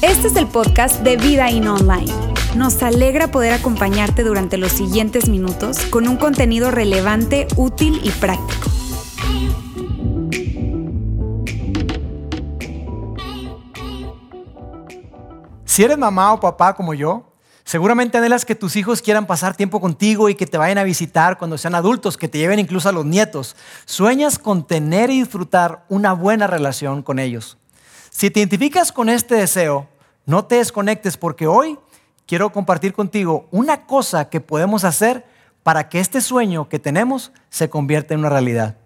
Este es el podcast de Vida In Online. Nos alegra poder acompañarte durante los siguientes minutos con un contenido relevante, útil y práctico. Si eres mamá o papá como yo, seguramente anhelas que tus hijos quieran pasar tiempo contigo y que te vayan a visitar cuando sean adultos, que te lleven incluso a los nietos. Sueñas con tener y disfrutar una buena relación con ellos. Si te identificas con este deseo, no te desconectes porque hoy quiero compartir contigo una cosa que podemos hacer para que este sueño que tenemos se convierta en una realidad.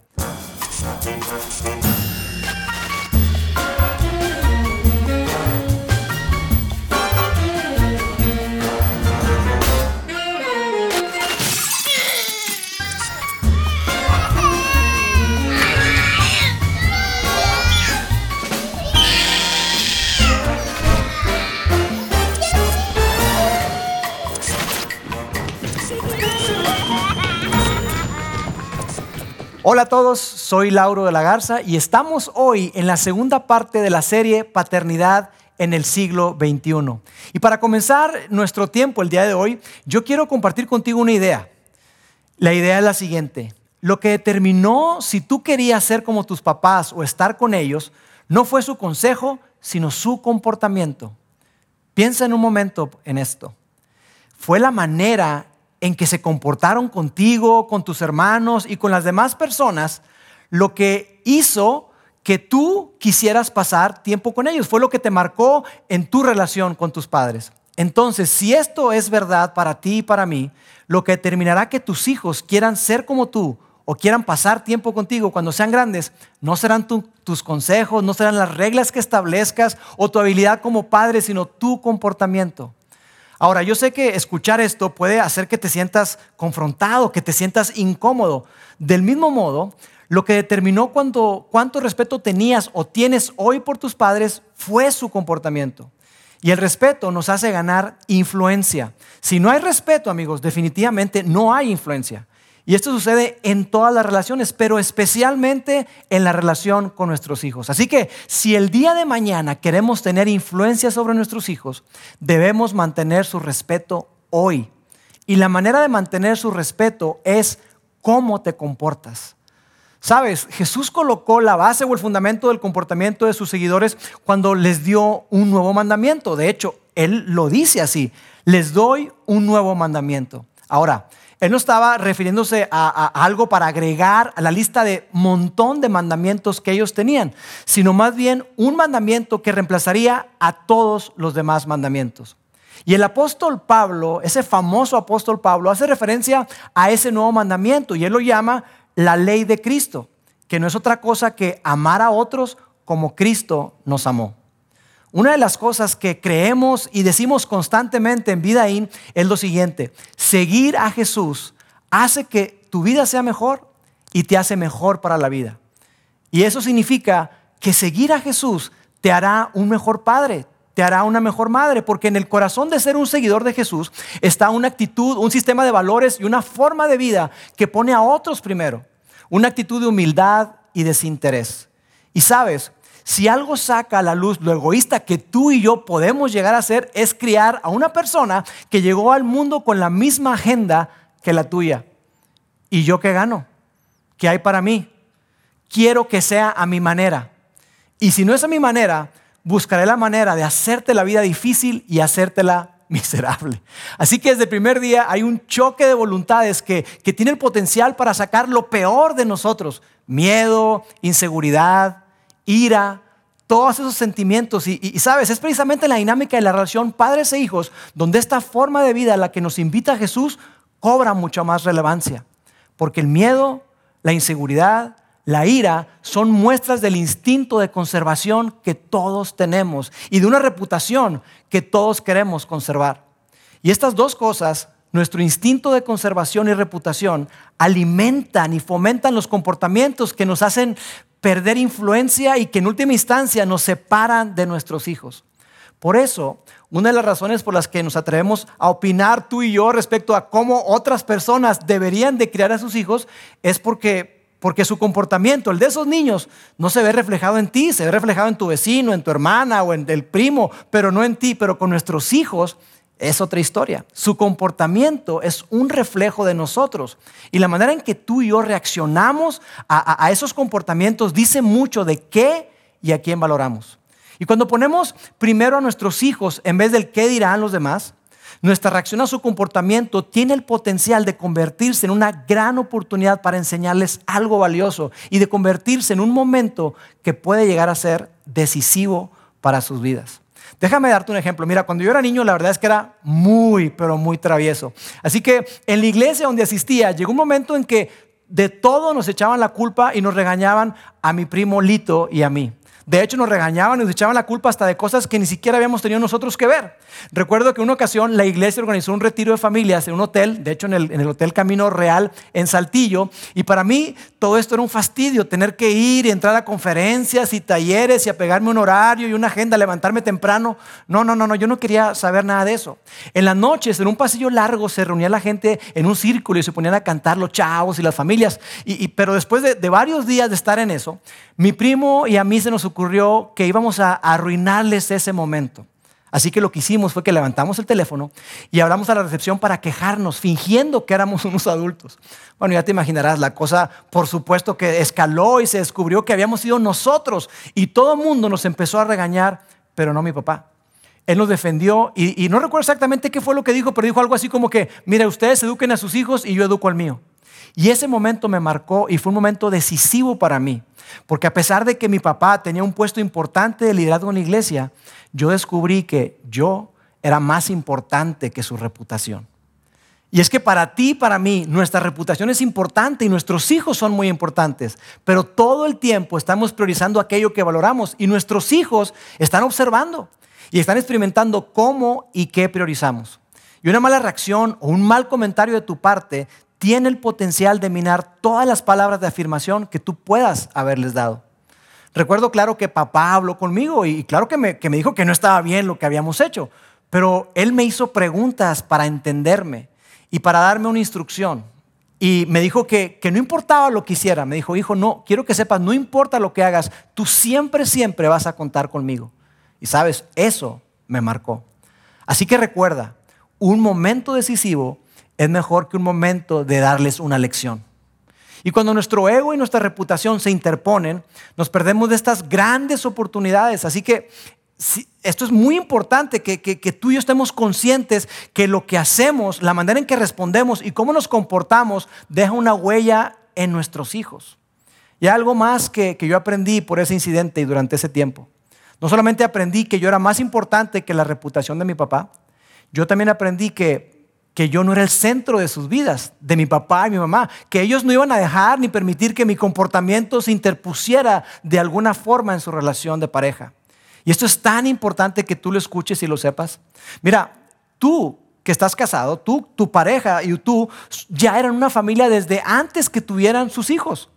Hola a todos, soy Lauro de la Garza y estamos hoy en la segunda parte de la serie Paternidad en el siglo XXI. Y para comenzar nuestro tiempo el día de hoy, yo quiero compartir contigo una idea. La idea es la siguiente. Lo que determinó si tú querías ser como tus papás o estar con ellos, no fue su consejo, sino su comportamiento. Piensa en un momento en esto. Fue la manera en que se comportaron contigo, con tus hermanos y con las demás personas, lo que hizo que tú quisieras pasar tiempo con ellos. Fue lo que te marcó en tu relación con tus padres. Entonces, si esto es verdad para ti y para mí, lo que determinará que tus hijos quieran ser como tú o quieran pasar tiempo contigo cuando sean grandes, no serán tus consejos, no serán las reglas que establezcas o tu habilidad como padre, sino tu comportamiento. Ahora, yo sé que escuchar esto puede hacer que te sientas confrontado, que te sientas incómodo. Del mismo modo, lo que determinó cuánto respeto tenías o tienes hoy por tus padres fue su comportamiento. Y el respeto nos hace ganar influencia. Si no hay respeto, amigos, definitivamente no hay influencia. Y esto sucede en todas las relaciones, pero especialmente en la relación con nuestros hijos. Así que si el día de mañana queremos tener influencia sobre nuestros hijos, debemos mantener su respeto hoy. Y la manera de mantener su respeto es cómo te comportas. Sabes, Jesús colocó la base o el fundamento del comportamiento de sus seguidores cuando les dio un nuevo mandamiento. De hecho, Él lo dice así, les doy un nuevo mandamiento. Ahora, él no estaba refiriéndose a, algo para agregar a la lista de montón de mandamientos que ellos tenían, sino más bien un mandamiento que reemplazaría a todos los demás mandamientos. Y el apóstol Pablo, ese famoso apóstol Pablo, hace referencia a ese nuevo mandamiento y él lo llama la ley de Cristo, que no es otra cosa que amar a otros como Cristo nos amó. Una de las cosas que creemos y decimos constantemente en Vidaín es lo siguiente, seguir a Jesús hace que tu vida sea mejor y te hace mejor para la vida. Y eso significa que seguir a Jesús te hará un mejor padre, te hará una mejor madre, porque en el corazón de ser un seguidor de Jesús está una actitud, un sistema de valores y una forma de vida que pone a otros primero, una actitud de humildad y desinterés. Y sabes, si algo saca a la luz lo egoísta que tú y yo podemos llegar a ser, es criar a una persona que llegó al mundo con la misma agenda que la tuya. ¿Y yo qué gano? ¿Qué hay para mí? Quiero que sea a mi manera. Y si no es a mi manera, buscaré la manera de hacerte la vida difícil y hacértela miserable. Así que desde el primer día hay un choque de voluntades que, que tiene el potencial para sacar lo peor de nosotros. Miedo, inseguridad, ira, todos esos sentimientos. Y, sabes, es precisamente la dinámica de la relación padres e hijos, donde esta forma de vida a la que nos invita Jesús cobra mucha más relevancia. Porque el miedo, la inseguridad, la ira son muestras del instinto de conservación que todos tenemos y de una reputación que todos queremos conservar. Y estas dos cosas, nuestro instinto de conservación y reputación, alimentan y fomentan los comportamientos que nos hacen perder influencia y que en última instancia nos separan de nuestros hijos. Por eso, una de las razones por las que nos atrevemos a opinar tú y yo respecto a cómo otras personas deberían de criar a sus hijos es porque porque su comportamiento, el de esos niños, no se ve reflejado en ti, se ve reflejado en tu vecino, en tu hermana o en el primo, pero no en ti, pero con nuestros hijos es otra historia. Su comportamiento es un reflejo de nosotros. Y la manera en que tú y yo reaccionamos a, esos comportamientos dice mucho de qué y a quién valoramos. Y cuando ponemos primero a nuestros hijos en vez del qué dirán los demás, nuestra reacción a su comportamiento tiene el potencial de convertirse en una gran oportunidad para enseñarles algo valioso y de convertirse en un momento que puede llegar a ser decisivo para sus vidas. Déjame darte un ejemplo. Mira, cuando yo era niño, la verdad es que era muy, pero muy travieso. Así que en la iglesia donde asistía, llegó un momento en que de todo nos echaban la culpa y nos regañaban a mi primo Lito y a mí. De hecho, nos regañaban y nos echaban la culpa hasta de cosas que ni siquiera habíamos tenido nosotros que ver. Recuerdo que una ocasión la iglesia organizó un retiro de familias en un hotel, de hecho en el, Hotel Camino Real en Saltillo, y para mí todo esto era un fastidio, tener que ir y entrar a conferencias y talleres y apegarme un horario y una agenda, levantarme temprano. No, no, no, no, yo no quería saber nada de eso. En las noches, en un pasillo largo, se reunía la gente en un círculo y se ponían a cantar los chavos y las familias. Y, pero después de, de varios días de estar en eso, mi primo y a mí se nos ocurrió que íbamos a arruinarles ese momento. Así que lo que hicimos fue que levantamos el teléfono y hablamos a la recepción para quejarnos, fingiendo que éramos unos adultos. Bueno, ya te imaginarás, la cosa por supuesto que escaló y se descubrió que habíamos sido nosotros y todo el mundo nos empezó a regañar, pero no mi papá. Él nos defendió y, no recuerdo exactamente qué fue lo que dijo, pero dijo algo así como que, mire, ustedes eduquen a sus hijos y yo educo al mío. Y ese momento me marcó y fue un momento decisivo para mí. Porque a pesar de que mi papá tenía un puesto importante de liderazgo en la iglesia, yo descubrí que yo era más importante que su reputación. Y es que para ti para mí nuestra reputación es importante y nuestros hijos son muy importantes, pero todo el tiempo estamos priorizando aquello que valoramos y nuestros hijos están observando y están experimentando cómo y qué priorizamos. Y una mala reacción o un mal comentario de tu parte tiene el potencial de minar todas las palabras de afirmación que tú puedas haberles dado. Recuerdo claro que papá habló conmigo y claro que me, dijo que no estaba bien lo que habíamos hecho, pero él me hizo preguntas para entenderme y para darme una instrucción. Y me dijo que, que no importaba lo que hiciera, me dijo, hijo, no, quiero que sepas, no importa lo que hagas, tú siempre, siempre vas a contar conmigo. Y sabes, eso me marcó. Así que recuerda, un momento decisivo es mejor que un momento de darles una lección. Y cuando nuestro ego y nuestra reputación se interponen, nos perdemos de estas grandes oportunidades. Así que esto es muy importante, que, tú y yo estemos conscientes que lo que hacemos, la manera en que respondemos y cómo nos comportamos, deja una huella en nuestros hijos. Y algo más que yo aprendí por ese incidente y durante ese tiempo. No solamente aprendí que yo era más importante que la reputación de mi papá, yo también aprendí que que yo no era el centro de sus vidas, de mi papá y mi mamá, que ellos no iban a dejar ni permitir que mi comportamiento se interpusiera de alguna forma en su relación de pareja. Y esto es tan importante que tú lo escuches y lo sepas. Mira, tú que estás casado, tú, tu pareja y tú ya eran una familia desde antes que tuvieran sus hijos.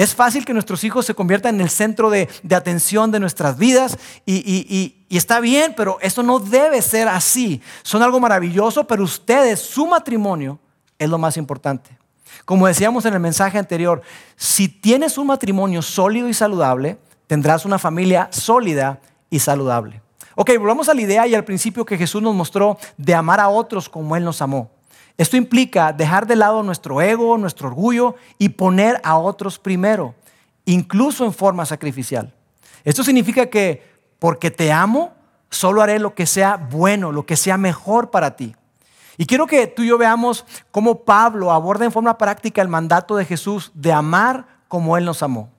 Es fácil que nuestros hijos se conviertan en el centro de, atención de nuestras vidas y, está bien, pero eso no debe ser así. Son algo maravilloso, pero ustedes, su matrimonio, es lo más importante. Como decíamos en el mensaje anterior, si tienes un matrimonio sólido y saludable, tendrás una familia sólida y saludable. Ok, volvamos a la idea y al principio que Jesús nos mostró de amar a otros como Él nos amó. Esto implica dejar de lado nuestro ego, nuestro orgullo y poner a otros primero, incluso en forma sacrificial. Esto significa que porque te amo, solo haré lo que sea bueno, lo que sea mejor para ti. Y quiero que tú y yo veamos cómo Pablo aborda en forma práctica el mandato de Jesús de amar como Él nos amó.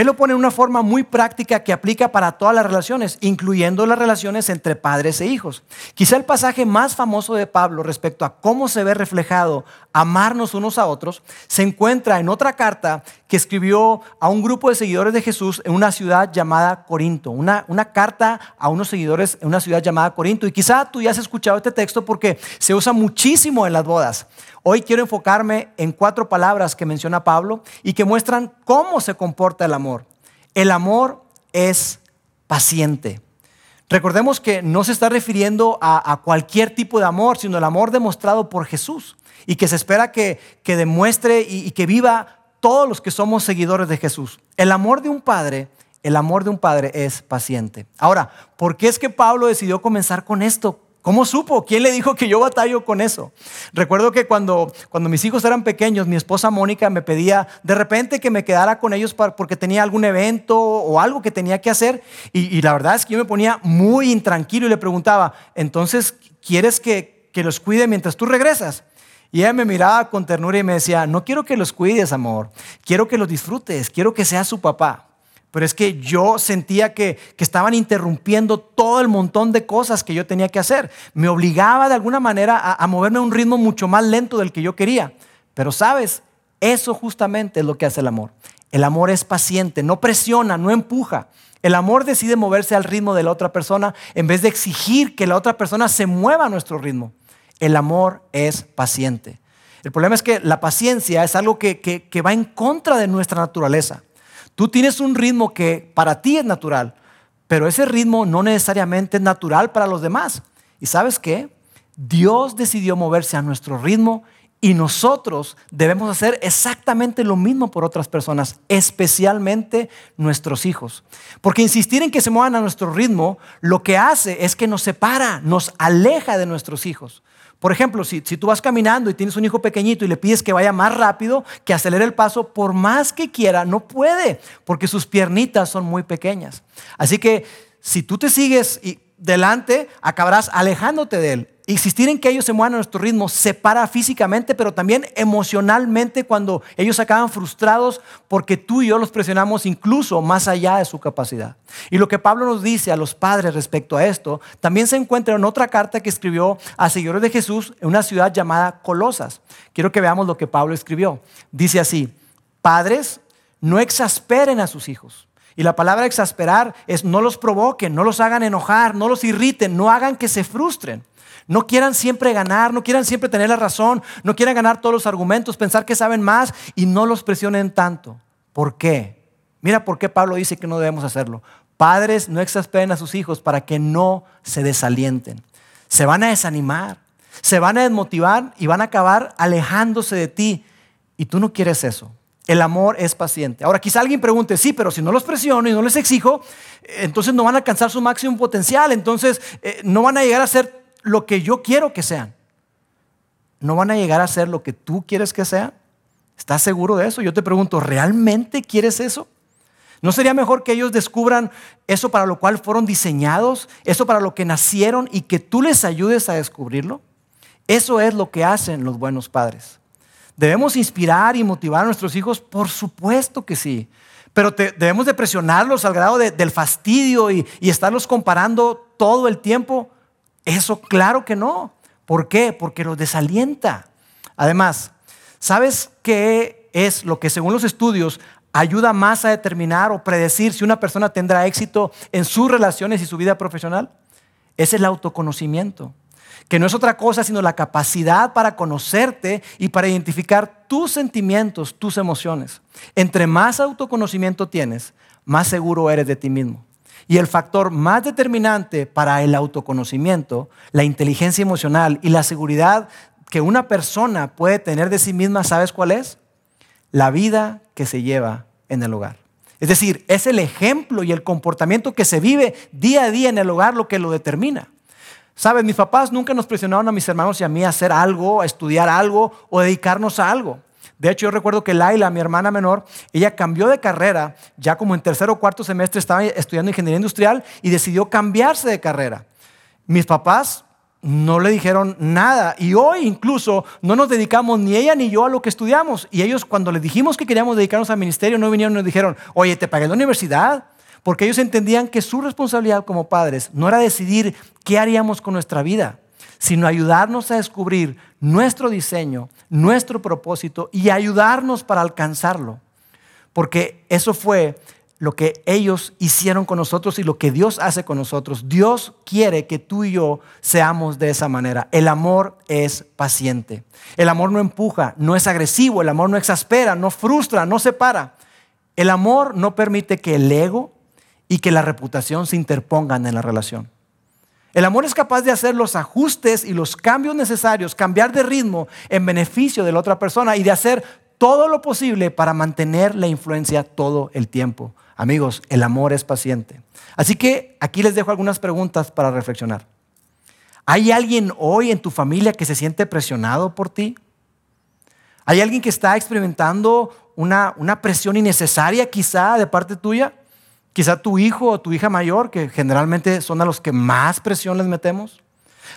Él lo pone en una forma muy práctica que aplica para todas las relaciones, incluyendo las relaciones entre padres e hijos. Quizá el pasaje más famoso de Pablo respecto a cómo se ve reflejado amarnos unos a otros se encuentra en otra carta que escribió a un grupo de seguidores de Jesús en una ciudad llamada Corinto. Una, una carta a unos seguidores en una ciudad llamada Corinto. Y quizá tú ya has escuchado este texto porque se usa muchísimo en las bodas. Hoy quiero enfocarme en cuatro palabras que menciona Pablo y que muestran cómo se comporta el amor. El amor es paciente. Recordemos que no se está refiriendo a, cualquier tipo de amor, sino el amor demostrado por Jesús y que se espera que, demuestre y, que viva todos los que somos seguidores de Jesús. El amor de un padre, el amor de un padre es paciente. Ahora, ¿por qué es que Pablo decidió comenzar con esto? ¿Cómo supo? ¿Quién le dijo que yo batallo con eso? Recuerdo que cuando, cuando mis hijos eran pequeños, mi esposa Mónica me pedía de repente que me quedara con ellos porque tenía algún evento o algo que tenía que hacer. Y, y, la verdad es que yo me ponía muy intranquilo y le preguntaba, entonces, ¿quieres que, que los cuide mientras tú regresas? Y ella me miraba con ternura y me decía, no quiero que los cuides, amor, quiero que los disfrutes, quiero que seas su papá. Pero es que yo sentía que, estaban interrumpiendo todo el montón de cosas que yo tenía que hacer. Me obligaba de alguna manera a, a moverme a un ritmo mucho más lento del que yo quería. Pero sabes, eso justamente es lo que hace el amor. El amor es paciente, no presiona, no empuja. El amor decide moverse al ritmo de la otra persona en vez de exigir que la otra persona se mueva a nuestro ritmo. El amor es paciente. El problema es que la paciencia es algo que, que va en contra de nuestra naturaleza. Tú tienes un ritmo que para ti es natural, pero ese ritmo no necesariamente es natural para los demás. ¿Y sabes qué? Dios decidió moverse a nuestro ritmo y nosotros debemos hacer exactamente lo mismo por otras personas, especialmente nuestros hijos. Porque insistir en que se muevan a nuestro ritmo, lo que hace es que nos separa, nos aleja de nuestros hijos. Por ejemplo, si, tú vas caminando y tienes un hijo pequeñito y le pides que vaya más rápido, que acelere el paso, por más que quiera, no puede, porque sus piernitas son muy pequeñas. Así que si tú te sigues delante, acabarás alejándote de él. Insistir en que ellos se muevan a nuestro ritmo separa físicamente, pero también emocionalmente cuando ellos acaban frustrados porque tú y yo los presionamos incluso más allá de su capacidad. Y lo que Pablo nos dice a los padres respecto a esto, también se encuentra en otra carta que escribió a seguidores de Jesús en una ciudad llamada Colosas. Quiero que veamos lo que Pablo escribió. Dice así, padres, no exasperen a sus hijos. Y la palabra exasperar es no los provoquen, no los hagan enojar, no los irriten, no hagan que se frustren. No quieran siempre ganar, no quieran siempre tener la razón, no quieran ganar todos los argumentos, pensar que saben más y no los presionen tanto. ¿Por qué? Mira por qué Pablo dice que no debemos hacerlo. Padres, no exasperen a sus hijos para que no se desalienten. Se van a desanimar, se van a desmotivar y van a acabar alejándose de ti. Y tú no quieres eso. El amor es paciente. Ahora, quizá alguien pregunte, sí, pero si no los presiono y no les exijo, entonces no van a alcanzar su máximo potencial, entonces eh, no van a llegar a ser lo que yo quiero que sean. ¿No van a llegar a ser lo que tú quieres que sean? ¿Estás seguro de eso? Yo te pregunto, ¿realmente quieres eso? ¿No sería mejor que ellos descubran eso para lo cual fueron diseñados, eso para lo que nacieron y que tú les ayudes a descubrirlo? Eso es lo que hacen los buenos padres. ¿Debemos inspirar y motivar a nuestros hijos? Por supuesto que sí. Pero debemos de presionarlos al grado del fastidio y estarlos comparando todo el tiempo. Eso claro que no. ¿Por qué? Porque los desalienta. Además, ¿sabes qué es lo que según los estudios ayuda más a determinar o predecir si una persona tendrá éxito en sus relaciones y su vida profesional? Es el autoconocimiento, que no es otra cosa sino la capacidad para conocerte y para identificar tus sentimientos, tus emociones. Entre más autoconocimiento tienes, más seguro eres de ti mismo. Y el factor más determinante para el autoconocimiento, la inteligencia emocional y la seguridad que una persona puede tener de sí misma, ¿sabes cuál es? La vida que se lleva en el hogar. Es decir, es el ejemplo y el comportamiento que se vive día a día en el hogar lo que lo determina. Sabes, mis papás nunca nos presionaron a mis hermanos y a mí a hacer algo, a estudiar algo o dedicarnos a algo. De hecho, yo recuerdo que Laila, mi hermana menor, ella cambió de carrera, ya como en tercer o cuarto semestre estaba estudiando ingeniería industrial y decidió cambiarse de carrera. Mis papás no le dijeron nada y hoy incluso no nos dedicamos ni ella ni yo a lo que estudiamos. Y ellos cuando les dijimos que queríamos dedicarnos al ministerio no vinieron y nos dijeron, oye, te pagué la universidad. Porque ellos entendían que su responsabilidad como padres no era decidir qué haríamos con nuestra vida, sino ayudarnos a descubrir nuestro diseño, nuestro propósito y ayudarnos para alcanzarlo. Porque eso fue lo que ellos hicieron con nosotros y lo que Dios hace con nosotros. Dios quiere que tú y yo seamos de esa manera. El amor es paciente. El amor no empuja, no es agresivo, el amor no exaspera, no frustra, no separa. El amor no permite que el ego y que la reputación se interpongan en la relación. El amor es capaz de hacer los ajustes y los cambios necesarios, cambiar de ritmo en beneficio de la otra persona y de hacer todo lo posible para mantener la influencia todo el tiempo. Amigos, el amor es paciente. Así que aquí les dejo algunas preguntas para reflexionar. ¿Hay alguien hoy en tu familia que se siente presionado por ti? ¿Hay alguien que está experimentando una, una presión innecesaria quizá de parte tuya? Quizá tu hijo o tu hija mayor, que generalmente son a los que más presión les metemos.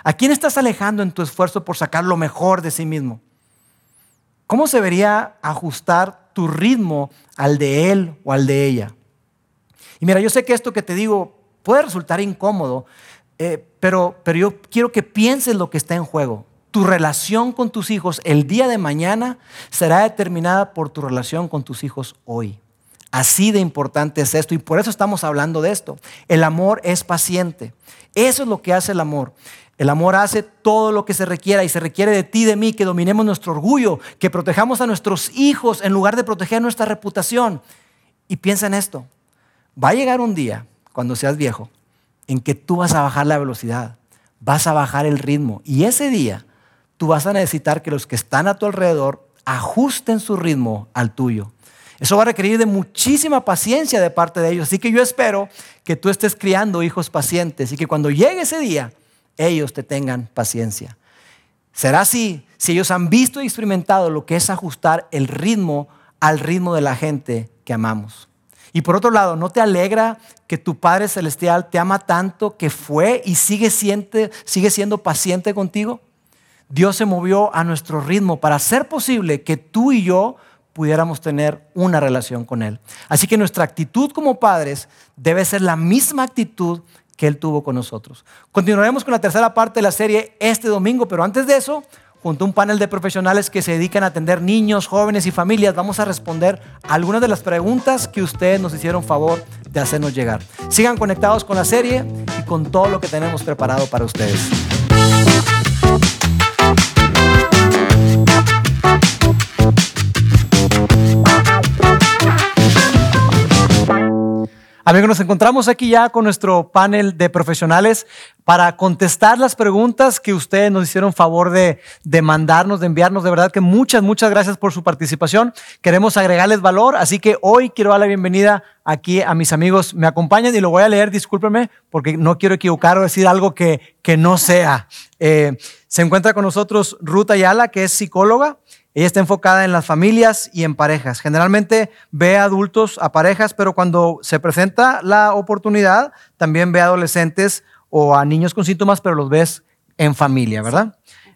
¿A quién estás alejando en tu esfuerzo por sacar lo mejor de sí mismo? ¿Cómo se debería ajustar tu ritmo al de él o al de ella? Y mira, yo sé que esto que te digo puede resultar incómodo, eh, pero, pero yo quiero que pienses lo que está en juego. Tu relación con tus hijos el día de mañana será determinada por tu relación con tus hijos hoy. Así de importante es esto y por eso estamos hablando de esto. El amor es paciente. Eso es lo que hace el amor. El amor hace todo lo que se requiera y se requiere de ti de mí que dominemos nuestro orgullo, que protejamos a nuestros hijos en lugar de proteger nuestra reputación. Y piensa en esto. Va a llegar un día, cuando seas viejo, en que tú vas a bajar la velocidad, vas a bajar el ritmo. Y ese día tú vas a necesitar que los que están a tu alrededor ajusten su ritmo al tuyo. Eso va a requerir de muchísima paciencia de parte de ellos. Así que yo espero que tú estés criando hijos pacientes y que cuando llegue ese día, ellos te tengan paciencia. Será así si ellos han visto y experimentado lo que es ajustar el ritmo al ritmo de la gente que amamos. Y por otro lado, ¿no te alegra que tu Padre Celestial te ama tanto que fue y sigue sigue siendo paciente contigo? Dios se movió a nuestro ritmo para hacer posible que tú y yo pudiéramos tener una relación con Él. Así que nuestra actitud como padres debe ser la misma actitud que Él tuvo con nosotros. Continuaremos con la tercera parte de la serie este domingo, pero antes de eso, junto a un panel de profesionales que se dedican a atender niños, jóvenes y familias, vamos a responder algunas de las preguntas que ustedes nos hicieron favor de hacernos llegar. Sigan conectados con la serie y con todo lo que tenemos preparado para ustedes. Amigos, nos encontramos aquí ya con nuestro panel de profesionales para contestar las preguntas que ustedes nos hicieron favor de, de, mandarnos, de enviarnos. De verdad que muchas, muchas gracias por su participación. Queremos agregarles valor, así que hoy quiero dar la bienvenida aquí a mis amigos. Me acompañan y lo voy a leer, discúlpeme, porque no quiero equivocar o decir algo que, que no sea. Eh, se encuentra con nosotros Ruth Ayala, que es psicóloga. Ella está enfocada en las familias y en parejas. Generalmente ve a adultos, a parejas, pero cuando se presenta la oportunidad, también ve a adolescentes o a niños con síntomas, pero los ves en familia, ¿verdad?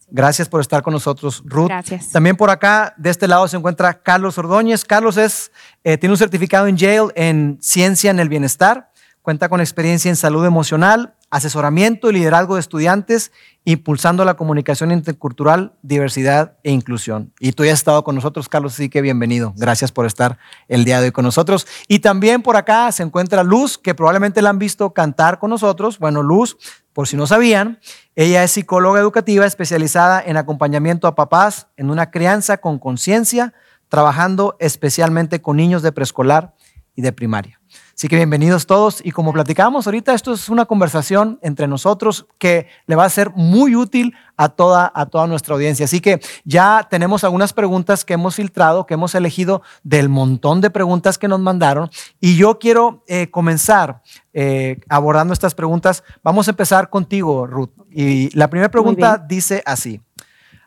Gracias por estar con nosotros, Ruth. Gracias. También por acá, de este lado, se encuentra Carlos Ordóñez. Carlos es, eh, tiene un certificado en Yale en Ciencia en el Bienestar. Cuenta con experiencia en salud emocional, asesoramiento y liderazgo de estudiantes, impulsando la comunicación intercultural, diversidad e inclusión. Y tú ya has estado con nosotros, Carlos, así que bienvenido. Gracias por estar el día de hoy con nosotros. Y también por acá se encuentra Luz, que probablemente la han visto cantar con nosotros. Bueno, Luz, por si no sabían, ella es psicóloga educativa especializada en acompañamiento a papás en una crianza con conciencia, trabajando especialmente con niños de preescolar y de primaria. Así que bienvenidos todos y como platicábamos ahorita, esto es una conversación entre nosotros que le va a ser muy útil a toda, a toda nuestra audiencia. Así que ya tenemos algunas preguntas que hemos filtrado, que hemos elegido del montón de preguntas que nos mandaron y yo quiero eh, comenzar eh, abordando estas preguntas. Vamos a empezar contigo, Ruth. Y la primera pregunta dice así,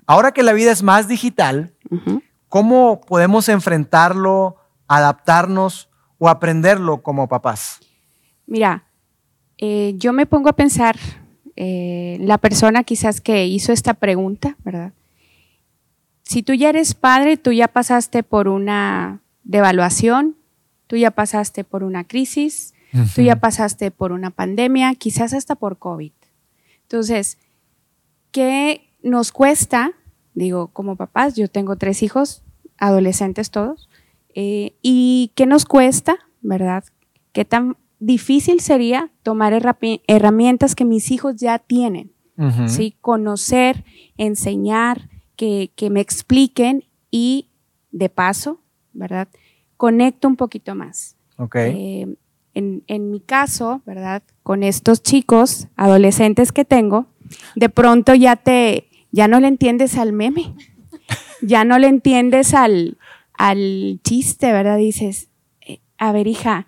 ahora que la vida es más digital, ¿cómo podemos enfrentarlo, adaptarnos? O aprenderlo como papás? Mira, eh, yo me pongo a pensar, eh, la persona quizás que hizo esta pregunta, ¿verdad? Si tú ya eres padre, tú ya pasaste por una devaluación, tú ya pasaste por una crisis, tú ya pasaste por una pandemia, quizás hasta por COVID. Entonces, ¿qué nos cuesta? Digo, como papás, yo tengo tres hijos, adolescentes todos, eh, ¿Y qué nos cuesta, verdad? ¿Qué tan difícil sería tomar herramientas que mis hijos ya tienen? ¿sí? Conocer, enseñar, que, me expliquen y de paso, ¿verdad? Conecto un poquito más. Okay. Eh, en, en, mi caso, ¿verdad? Con estos chicos, adolescentes que tengo, de pronto ya te, ya no le entiendes al meme, ya no le entiendes al, al chiste, ¿verdad? Dices, eh, a ver, hija,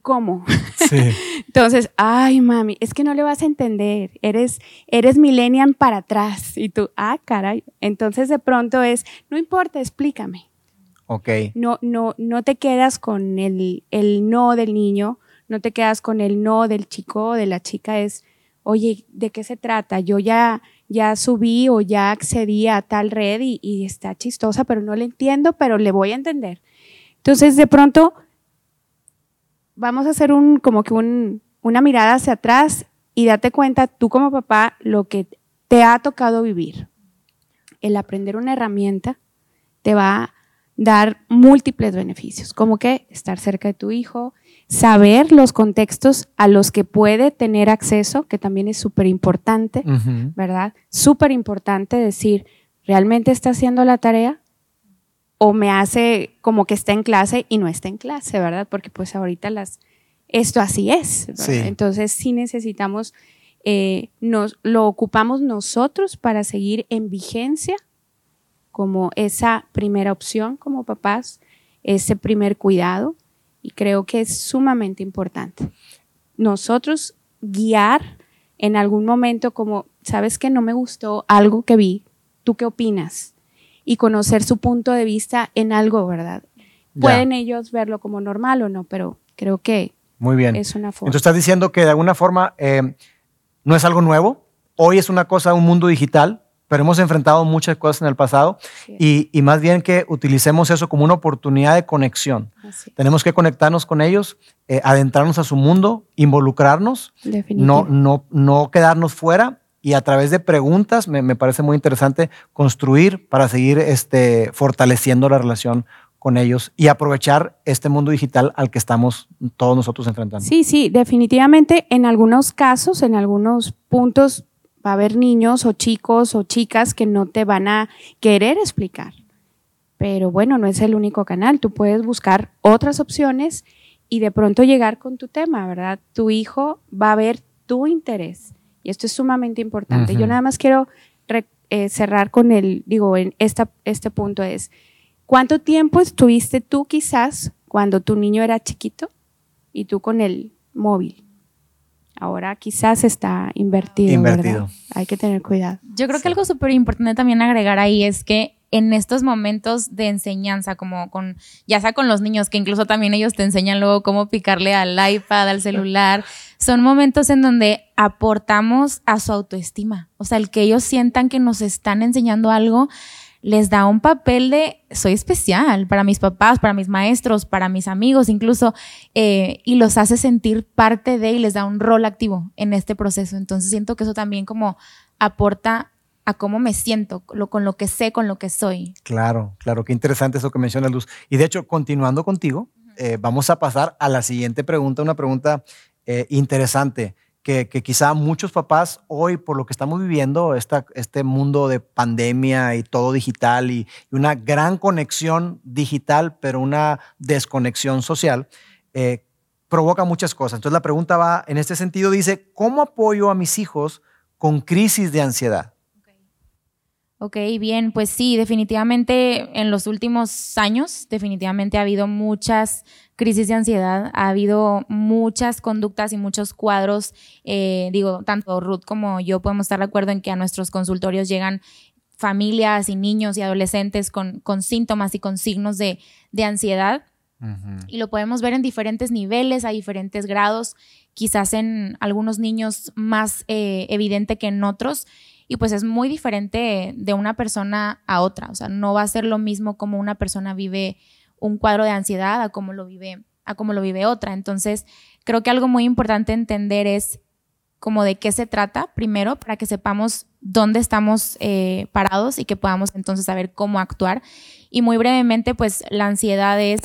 ¿cómo? Sí. Entonces, ay, mami, es que no le vas a entender, eres, eres millennial para atrás. Y tú, ah, caray. Entonces de pronto es, no importa, explícame. Ok. No, no, no te quedas con el, el no del niño, no te quedas con el no del chico o de la chica, es, oye, ¿de qué se trata? Yo ya, ya subí o ya accedí a tal red y, está chistosa, pero no le entiendo, pero le voy a entender. Entonces, de pronto, vamos a hacer un, como que un, una mirada hacia atrás y date cuenta tú como papá lo que te ha tocado vivir. El aprender una herramienta te va a dar múltiples beneficios, como que estar cerca de tu hijo, saber los contextos a los que puede tener acceso, que también es súper importante, ¿verdad? Súper importante decir, ¿realmente está haciendo la tarea? O me hace como que está en clase y no está en clase, ¿verdad? Porque pues ahorita las, esto así es. Entonces sí necesitamos, eh, nos, lo ocupamos nosotros para seguir en vigencia como esa primera opción como papás, ese primer cuidado y creo que es sumamente importante. Nosotros guiar en algún momento como, sabes que no me gustó algo que vi, ¿tú qué opinas? Y conocer su punto de vista en algo, ¿verdad? Pueden ellos verlo como normal o no, pero creo que Muy bien. es una forma. Entonces estás diciendo que de alguna forma eh, no es algo nuevo, hoy es una cosa, un mundo digital, pero hemos enfrentado muchas cosas en el pasado y, más bien que utilicemos eso como una oportunidad de conexión. Tenemos que conectarnos con ellos, eh, adentrarnos a su mundo, involucrarnos, no, no, no quedarnos fuera y a través de preguntas, me, parece muy interesante, construir para seguir este, fortaleciendo la relación con ellos y aprovechar este mundo digital al que estamos todos nosotros enfrentando. Sí, sí, definitivamente en algunos casos, en algunos puntos va a haber niños o chicos o chicas que no te van a querer explicar. Pero bueno, no es el único canal. Tú puedes buscar otras opciones y de pronto llegar con tu tema, ¿verdad? Tu hijo va a ver tu interés. Y esto es sumamente importante. Yo nada más quiero eh, cerrar con el, digo, en esta, este punto es, ¿cuánto tiempo estuviste tú quizás cuando tu niño era chiquito y tú con el móvil? Ahora quizás está invertido. Invertido. Hay que tener cuidado. Yo creo que algo súper importante también agregar ahí es que en estos momentos de enseñanza, como con, ya sea con los niños, que incluso también ellos te enseñan luego cómo picarle al iPad, al celular, son momentos en donde aportamos a su autoestima. O sea, el que ellos sientan que nos están enseñando algo, les da un papel de soy especial para mis papás, para mis maestros, para mis amigos incluso, eh, y los hace sentir parte de y les da un rol activo en este proceso. Entonces siento que eso también como aporta a cómo me siento, lo, con lo que sé, con lo que soy. Claro, claro, qué interesante eso que menciona Luz. Y de hecho, continuando contigo, eh, vamos a pasar a la siguiente pregunta, una pregunta eh, interesante que, quizá muchos papás hoy, por lo que estamos viviendo, esta, este mundo de pandemia y todo digital y, una gran conexión digital, pero una desconexión social, eh, provoca muchas cosas. Entonces la pregunta va en este sentido, dice, ¿cómo apoyo a mis hijos con crisis de ansiedad? Ok, bien, pues sí, definitivamente en los últimos años, definitivamente ha habido muchas crisis de ansiedad, ha habido muchas conductas y muchos cuadros, eh, digo, tanto Ruth como yo podemos estar de acuerdo en que a nuestros consultorios llegan familias y niños y adolescentes con, con síntomas y con signos de, de ansiedad. Y lo podemos ver en diferentes niveles, a diferentes grados, quizás en algunos niños más eh, evidente que en otros y pues es muy diferente de una persona a otra, o sea, no va a ser lo mismo como una persona vive un cuadro de ansiedad a como lo vive a como lo vive otra. Entonces, creo que algo muy importante entender es como de qué se trata primero para que sepamos dónde estamos eh, parados y que podamos entonces saber cómo actuar. Y muy brevemente, pues la ansiedad es,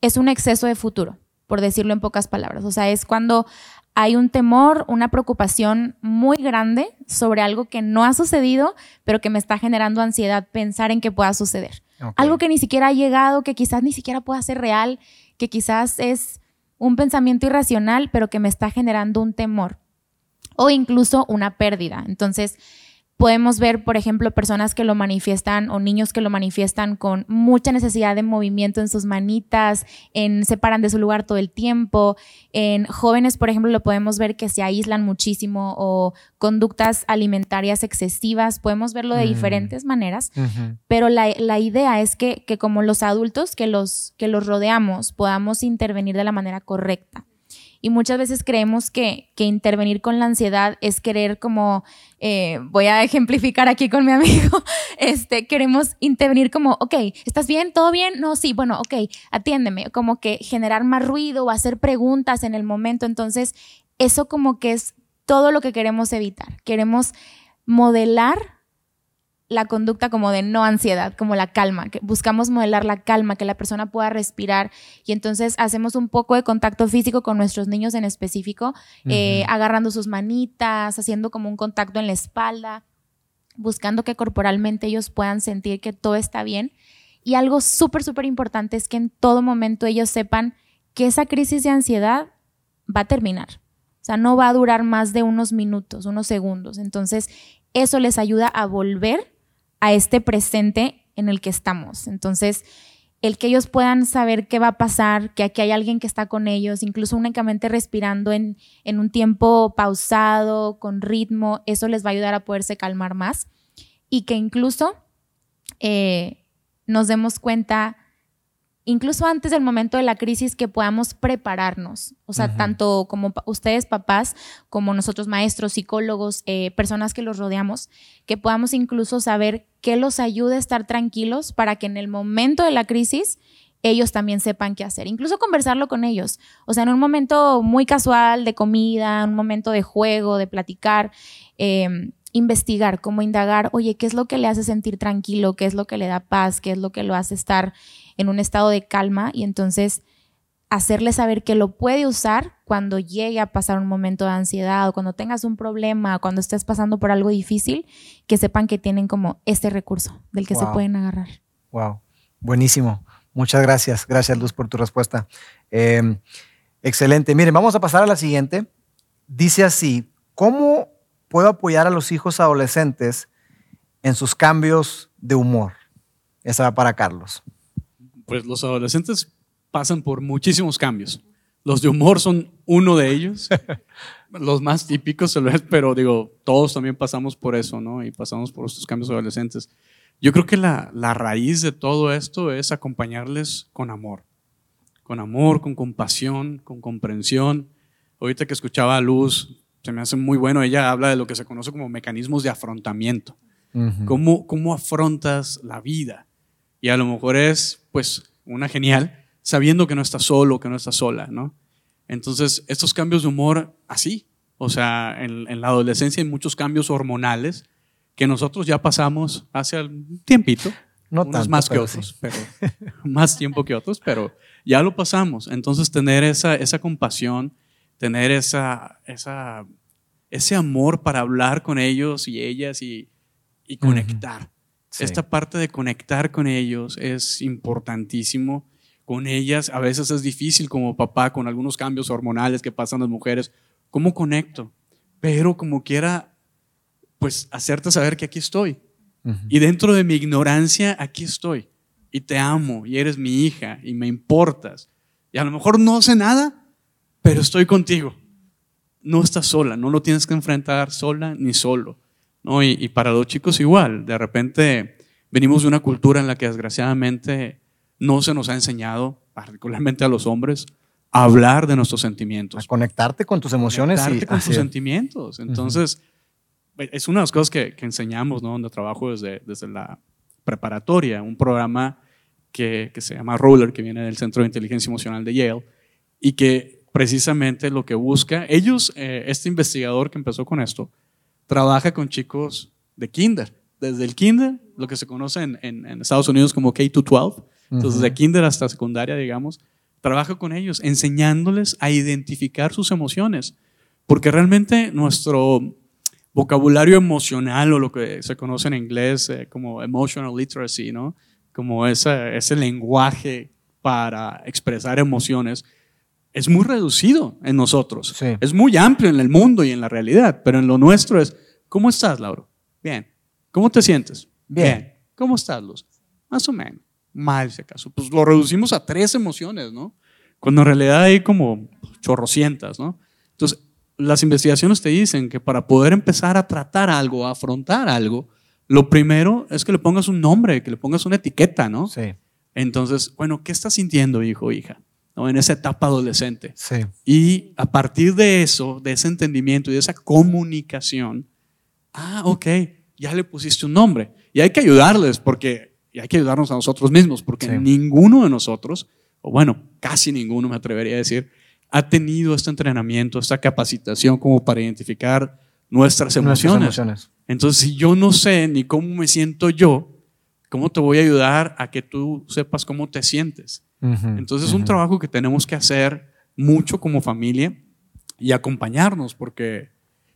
es un exceso de futuro, por decirlo en pocas palabras. O sea, es cuando hay un temor, una preocupación muy grande sobre algo que no ha sucedido, pero que me está generando ansiedad pensar en que pueda suceder. Algo que ni siquiera ha llegado, que quizás ni siquiera pueda ser real, que quizás es un pensamiento irracional, pero que me está generando un temor o incluso una pérdida. Entonces, Podemos ver, por ejemplo, personas que lo manifiestan o niños que lo manifiestan con mucha necesidad de movimiento en sus manitas, en se paran de su lugar todo el tiempo. En jóvenes, por ejemplo, lo podemos ver que se aíslan muchísimo o conductas alimentarias excesivas. Podemos verlo de mm. diferentes maneras, pero la, la, idea es que, que como los adultos que los, que los rodeamos podamos intervenir de la manera correcta. Y muchas veces creemos que, que intervenir con la ansiedad es querer como, eh, voy a ejemplificar aquí con mi amigo, este, queremos intervenir como, ok, ¿estás bien? ¿Todo bien? No, sí, bueno, ok, atiéndeme, como que generar más ruido o hacer preguntas en el momento. Entonces, eso como que es todo lo que queremos evitar. Queremos modelar la conducta como de no ansiedad, como la calma, que buscamos modelar la calma, que la persona pueda respirar y entonces hacemos un poco de contacto físico con nuestros niños en específico, eh, agarrando sus manitas, haciendo como un contacto en la espalda, buscando que corporalmente ellos puedan sentir que todo está bien. Y algo súper, súper importante es que en todo momento ellos sepan que esa crisis de ansiedad va a terminar. O sea, no va a durar más de unos minutos, unos segundos. Entonces, eso les ayuda a volver a este presente en el que estamos. Entonces, el que ellos puedan saber qué va a pasar, que aquí hay alguien que está con ellos, incluso únicamente respirando en, en un tiempo pausado, con ritmo, eso les va a ayudar a poderse calmar más. Y que incluso eh, nos demos cuenta incluso antes del momento de la crisis, que podamos prepararnos. O sea, tanto como ustedes papás, como nosotros maestros, psicólogos, eh, personas que los rodeamos, que podamos incluso saber qué los ayuda a estar tranquilos para que en el momento de la crisis ellos también sepan qué hacer. Incluso conversarlo con ellos. O sea, en un momento muy casual de comida, un momento de juego, de platicar. Em, investigar, como indagar, oye, ¿qué es lo que le hace sentir tranquilo? ¿Qué es lo que le da paz? ¿Qué es lo que lo hace estar en un estado de calma? Y entonces hacerle saber que lo puede usar cuando llegue a pasar un momento de ansiedad o cuando tengas un problema o cuando estés pasando por algo difícil, que sepan que tienen como este recurso del que se pueden agarrar. Wow, buenísimo. Muchas gracias. Gracias, Luz, por tu respuesta. Em, excelente. Miren, vamos a pasar a la siguiente. Dice así, ¿cómo puedo apoyar a los hijos adolescentes en sus cambios de humor? Esa va para Carlos. Pues los adolescentes pasan por muchísimos cambios. Los de humor son uno de ellos, los más típicos, pero digo, todos también pasamos por eso, ¿no? Y pasamos por estos cambios adolescentes. Yo creo que la, la raíz de todo esto es acompañarles con amor, con amor, con compasión, con comprensión. Ahorita que escuchaba a Luz, se me hace muy bueno. Ella habla de lo que se conoce como mecanismos de afrontamiento. ¿Cómo, ¿Cómo afrontas la vida? Y a lo mejor es, pues, una genial, sabiendo que no estás solo, que no estás sola, ¿no? Entonces, estos cambios de humor, así. O sea, en, la adolescencia hay muchos cambios hormonales que nosotros ya pasamos hace un tiempito. No unos más que otros, pero más tiempo que otros, pero ya lo pasamos. Entonces, tener esa, esa compasión, tener esa, esa, ese amor para hablar con ellos y ellas y, y conectar. Esta parte de conectar con ellos es importantísimo. Con ellas a veces es difícil como papá con algunos cambios hormonales que pasan las mujeres. ¿Cómo conecto? Pero como quiera, pues hacerte saber que aquí estoy. Y dentro de mi ignorancia, aquí estoy. Y te amo, y eres mi hija, y me importas. Y a lo mejor no sé nada, pero estoy contigo. No estás sola, no lo tienes que enfrentar sola ni solo. ¿No? Y, para los chicos igual, de repente venimos de una cultura en la que desgraciadamente no se nos ha enseñado, particularmente a los hombres, a hablar de nuestros sentimientos. A conectarte con tus emociones. Conectarte con tus sentimientos. Entonces, es una de las cosas que, enseñamos, ¿no? Donde trabajo desde, desde la preparatoria, un programa que, que se llama Roller, que viene del Centro de Inteligencia Emocional de Yale, y que precisamente lo que busca, ellos, eh, este investigador que empezó con esto, trabaja con chicos de kinder, desde el kinder, lo que se conoce en, en, Estados Unidos como K-12, entonces de kinder hasta secundaria, digamos, trabaja con ellos, enseñándoles a identificar sus emociones, porque realmente nuestro vocabulario emocional o lo que se conoce en inglés eh, como emotional literacy, ¿no? Como ese, ese lenguaje para expresar emociones, es muy reducido en nosotros. Es muy amplio en el mundo y en la realidad, pero en lo nuestro es, ¿cómo estás, Lauro? Bien. ¿Cómo te sientes? Bien. ¿Cómo estás, Luz? Más o menos. Mal, si acaso. Pues lo reducimos a tres emociones, ¿no? Cuando en realidad hay como chorrocientas, ¿no? Entonces, las investigaciones te dicen que para poder empezar a tratar algo, a afrontar algo, lo primero es que le pongas un nombre, que le pongas una etiqueta, ¿no? Sí. Entonces, bueno, ¿qué estás sintiendo, hijo o hija? ¿No? En esa etapa adolescente. Sí. Y a partir de eso, de ese entendimiento y de esa comunicación, ah, ok, ya le pusiste un nombre. Y hay que ayudarles porque, y hay que ayudarnos a nosotros mismos, porque Sí. ninguno de nosotros, o bueno, casi ninguno me atrevería a decir, ha tenido este entrenamiento, esta capacitación como para identificar nuestras Nuestras emociones. emociones. Entonces, si yo no sé ni cómo me siento yo, ¿cómo te voy a ayudar a que tú sepas cómo te sientes? Ujú, Entonces, es un trabajo que tenemos que hacer mucho como familia y acompañarnos, porque,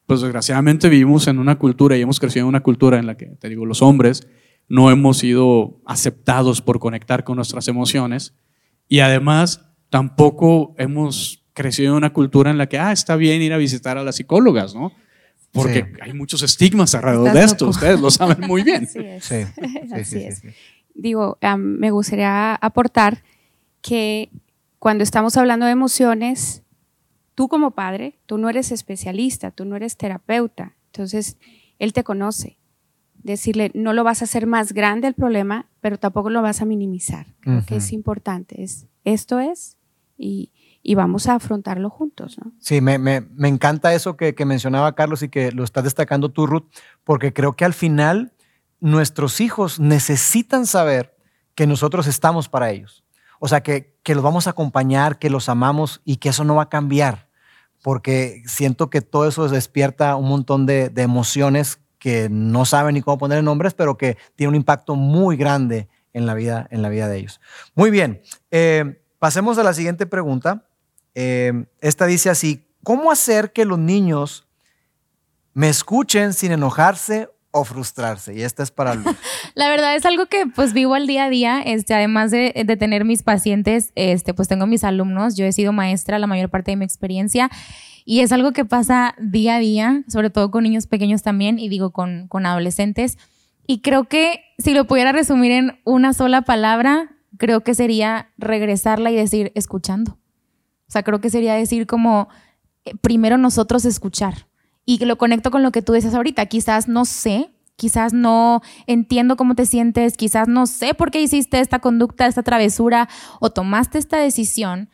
pues desgraciadamente vivimos en una cultura y hemos crecido en una cultura en la que, te digo, los hombres no hemos sido aceptados por conectar con nuestras emociones y además tampoco hemos crecido en una cultura en la que, ah, está bien ir a visitar a las psicólogas, ¿no? Porque Sí. hay muchos estigmas alrededor Estás de esto, loco. ustedes lo saben muy bien. Así es. Sí, sí, Así sí, es. sí, sí. Digo, am, me gustaría aportar que cuando estamos hablando de emociones, tú como padre, tú no eres especialista, tú no eres terapeuta, entonces él te conoce. Decirle, no lo vas a hacer más grande el problema, pero tampoco lo vas a minimizar. Creo que es importante. Es, esto es, y, y vamos a afrontarlo juntos. ¿no? Sí, me, me- me encanta eso que, que mencionaba Carlos y que lo estás destacando tú, Ruth, porque creo que al final nuestros hijos necesitan saber que nosotros estamos para ellos. O sea, que, que los vamos a acompañar, que los amamos y que eso no va a cambiar, porque siento que todo eso despierta un montón de, emociones que no saben ni cómo poner nombres, pero que tiene un impacto muy grande en la vida, en la vida de ellos. Muy bien, eh, pasemos a la siguiente pregunta. Eh, esta dice así, ¿cómo hacer que los niños me escuchen sin enojarse o frustrarse? Y esta es para Luz. La verdad es algo que pues vivo al día a día, este, además de, de tener mis pacientes, este, pues tengo mis alumnos, yo he sido maestra la mayor parte de mi experiencia y es algo que pasa día a día, sobre todo con niños pequeños también y digo con, con adolescentes. Y creo que si lo pudiera resumir en una sola palabra, creo que sería regresarla y decir escuchando. O sea, creo que sería decir como eh, primero nosotros escuchar. Y lo conecto con lo que tú dices ahorita. Quizás no sé, quizás no entiendo cómo te sientes, quizás no sé por qué hiciste esta conducta, esta travesura o tomaste esta decisión,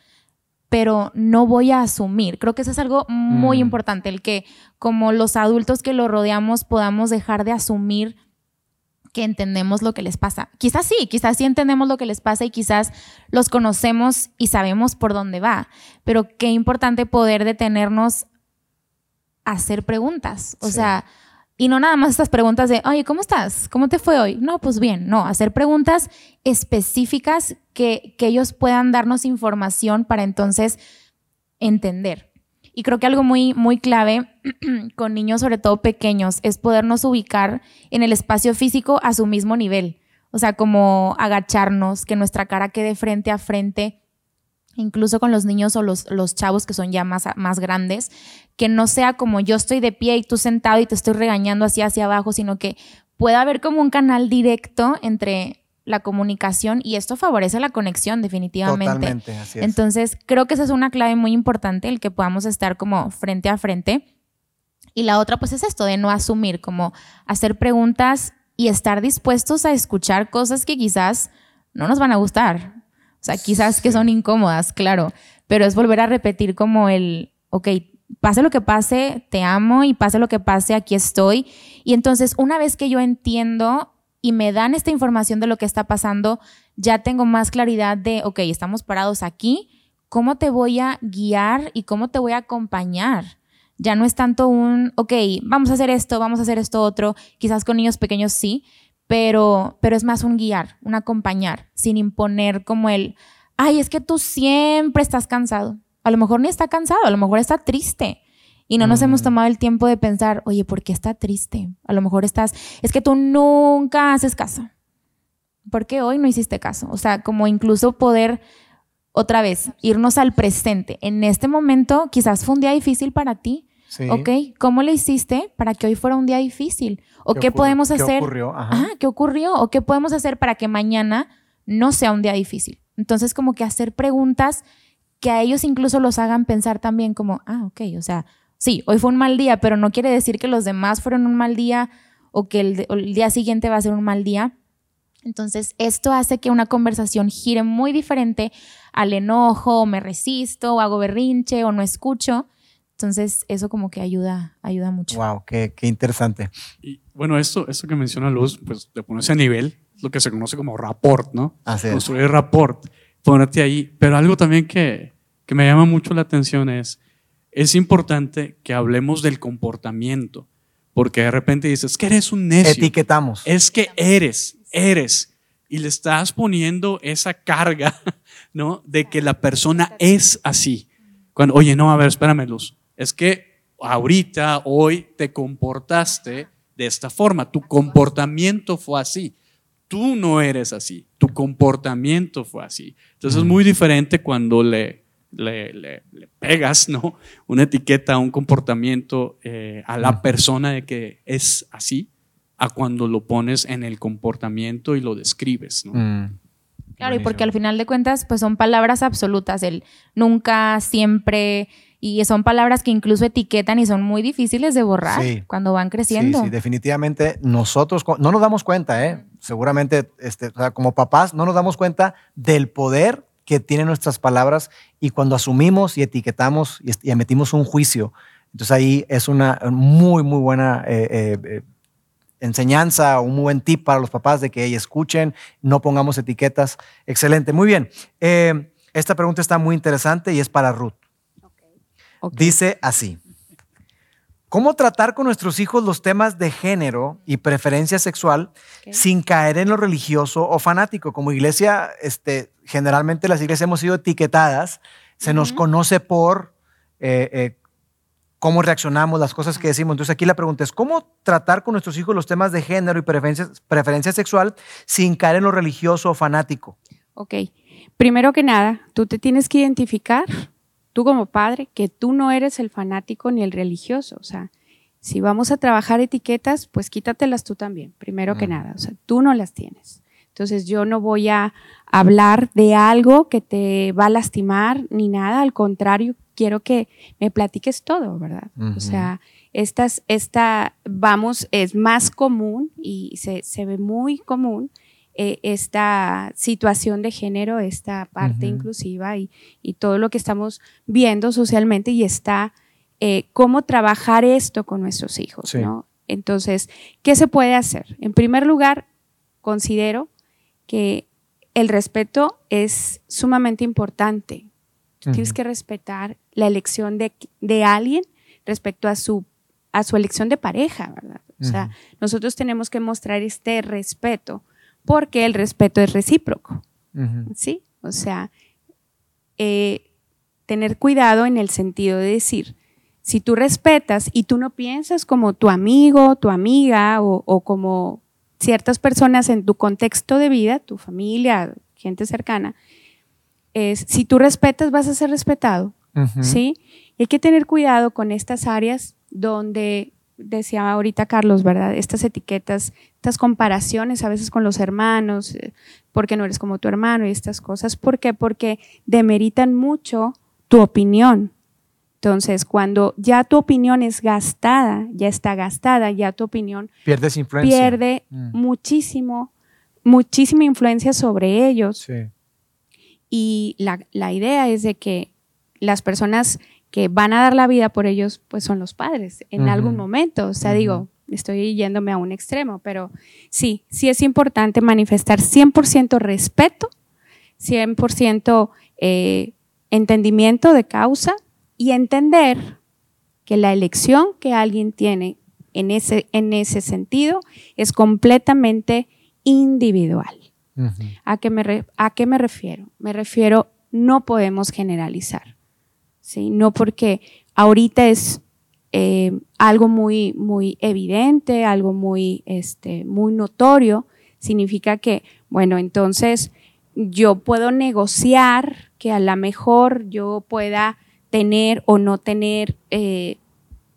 pero no voy a asumir. Creo que eso es algo muy Mm. importante, el que como los adultos que lo rodeamos podamos dejar de asumir que entendemos lo que les pasa. Quizás sí, quizás sí entendemos lo que les pasa y quizás los conocemos y sabemos por dónde va, pero qué importante poder detenernos hacer preguntas. O Sí. sea, y no nada más estas preguntas de, oye, ¿cómo estás? ¿Cómo te fue hoy? No, pues bien, no, hacer preguntas específicas que, que ellos puedan darnos información para entonces entender. Y creo que algo muy, muy clave con niños, sobre todo pequeños, es podernos ubicar en el espacio físico a su mismo nivel. O sea, como agacharnos, que nuestra cara quede frente a frente, incluso con los niños o los, los chavos que son ya más, más grandes, que no sea como yo estoy de pie y tú sentado y te estoy regañando así hacia abajo, sino que pueda haber como un canal directo entre la comunicación y esto favorece la conexión definitivamente. Totalmente, así es. Entonces, creo que esa es una clave muy importante, el que podamos estar como frente a frente. Y la otra, pues es esto, de no asumir, como hacer preguntas y estar dispuestos a escuchar cosas que quizás no nos van a gustar. O sea, quizás que son incómodas, claro, pero es volver a repetir como el, ok, pase lo que pase, te amo y pase lo que pase, aquí estoy. Y entonces, una vez que yo entiendo y me dan esta información de lo que está pasando, ya tengo más claridad de, ok, estamos parados aquí, ¿cómo te voy a guiar y cómo te voy a acompañar? Ya no es tanto un, ok, vamos a hacer esto, vamos a hacer esto otro, quizás con niños pequeños sí, pero, pero es más un guiar, un acompañar, sin imponer como el, ay, es que tú siempre estás cansado. A lo mejor ni está cansado, a lo mejor está triste. Y no nos hemos tomado el tiempo de pensar, oye, ¿por qué está triste? A lo mejor estás, es que tú nunca haces caso. ¿Por qué hoy no hiciste caso? O sea, como incluso poder otra vez irnos al presente. En este momento quizás fue un día difícil para ti, Sí. Ok, ¿cómo le hiciste para que hoy fuera un día difícil? ¿O ¿Qué qué, ocurrió? podemos ¿Qué hacer? ocurrió? Ajá. Ajá, ¿qué ocurrió? ¿O qué podemos hacer para que mañana no sea un día difícil? Entonces, como que hacer preguntas que a ellos incluso los hagan pensar también como, ah, ok, o sea, sí, hoy fue un mal día, pero no quiere decir que los demás fueron un mal día o que el, de- o el día siguiente va a ser un mal día. Entonces, esto hace que una conversación gire muy diferente al enojo, o me resisto, o hago berrinche, o no escucho. Entonces, eso como que ayuda, ayuda mucho. Wow, qué, qué interesante. Y bueno, esto, esto que menciona Luz, pues de ponerse a nivel, es lo que se conoce como rapport, ¿no? Así es. Construir rapport, ponerte ahí. Pero algo también que, que me llama mucho la atención es, es importante que hablemos del comportamiento, porque de repente dices, que eres un necio. Etiquetamos. Es que eres, eres. Y le estás poniendo esa carga, ¿no? De que la persona es así. Cuando, oye, no, a ver, espérame, Luz. Es que ahorita, hoy, te comportaste de esta forma. Tu comportamiento fue así. Tú no eres así. Tu comportamiento fue así. Entonces es muy diferente cuando le, le, le- le pegas, ¿no? Una etiqueta, un comportamiento eh, a la persona de que es así a cuando lo pones en el comportamiento y lo describes, ¿no? Mm. Claro, y porque al final de cuentas, pues son palabras absolutas, el nunca, siempre, y son palabras que incluso etiquetan y son muy difíciles de borrar Sí. cuando van creciendo. Sí, sí, definitivamente nosotros no nos damos cuenta, ¿eh? Seguramente, este, o sea, como papás, no nos damos cuenta del poder que tienen nuestras palabras y cuando asumimos y etiquetamos y, emitimos un juicio. Entonces ahí es una muy, muy buena eh, eh, eh, enseñanza, un muy buen tip para los papás de que "Ey, escuchen, no pongamos etiquetas. Excelente, muy bien. Eh, esta pregunta está muy interesante y es para Ruth. Dice así. ¿Cómo tratar con nuestros hijos los temas de género y preferencia sexual sin caer en lo religioso o fanático? Como iglesia, este, generalmente las iglesias hemos sido etiquetadas, se nos conoce por eh, eh, cómo reaccionamos, las cosas que decimos. Entonces aquí la pregunta es, ¿cómo tratar con nuestros hijos los temas de género y preferencia, preferencia sexual sin caer en lo religioso o fanático? Ok. Primero que nada, tú te tienes que identificar, tú como padre, que tú no eres el fanático ni el religioso. O sea, si vamos a trabajar etiquetas, pues quítatelas tú también, primero que nada. O sea, tú no las tienes. Entonces yo no voy a hablar de algo que te va a lastimar ni nada, al contrario, quiero que me platiques todo, ¿verdad? O sea, estas, esta, vamos, es más común y se, se ve muy común eh, esta situación de género, esta parte inclusiva y, y todo lo que estamos viendo socialmente y está eh, cómo trabajar esto con nuestros hijos, Sí. ¿no? Entonces, ¿qué se puede hacer? En primer lugar, considero que el respeto es sumamente importante. Tú tienes que respetar la elección de, de alguien respecto a su, a su elección de pareja, ¿verdad? O sea, nosotros tenemos que mostrar este respeto porque el respeto es recíproco. ¿sí? O sea, eh, tener cuidado en el sentido de decir, si tú respetas y tú no piensas como tu amigo, tu amiga o, o como ciertas personas en tu contexto de vida, tu familia, gente cercana, es, si tú respetas vas a ser respetado. ¿sí? Y hay que tener cuidado con estas áreas donde, decía ahorita Carlos, ¿verdad? Estas etiquetas, estas comparaciones a veces con los hermanos, eh, porque no eres como tu hermano y estas cosas. ¿Por qué? Porque demeritan mucho tu opinión. Entonces, cuando ya tu opinión es gastada, ya está gastada, ya tu opinión Pierdes influencia. pierde Mm. muchísimo, muchísima influencia sobre ellos. Sí. Y la, la idea es de que las personas que van a dar la vida por ellos, pues son los padres en algún momento. O sea, digo, estoy yéndome a un extremo, pero sí, sí es importante manifestar 100% respeto, 100% eh, entendimiento de causa y entender que la elección que alguien tiene en ese, en ese sentido es completamente individual. ¿A qué, me re- ¿A qué me refiero? Me refiero, no podemos generalizar, ¿sí? No porque ahorita es eh, algo muy, muy evidente, algo muy, este, muy notorio, significa que, bueno, entonces yo puedo negociar que a lo mejor yo pueda tener o no tener eh,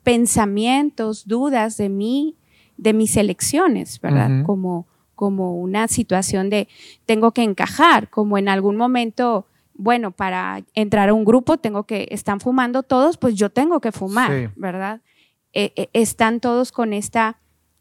pensamientos, dudas de mí, de mis elecciones, ¿verdad? Como, como una situación de tengo que encajar, como en algún momento, bueno, para entrar a un grupo tengo que, están fumando todos, pues yo tengo que fumar, Sí. ¿verdad? Eh, eh, están todos con esta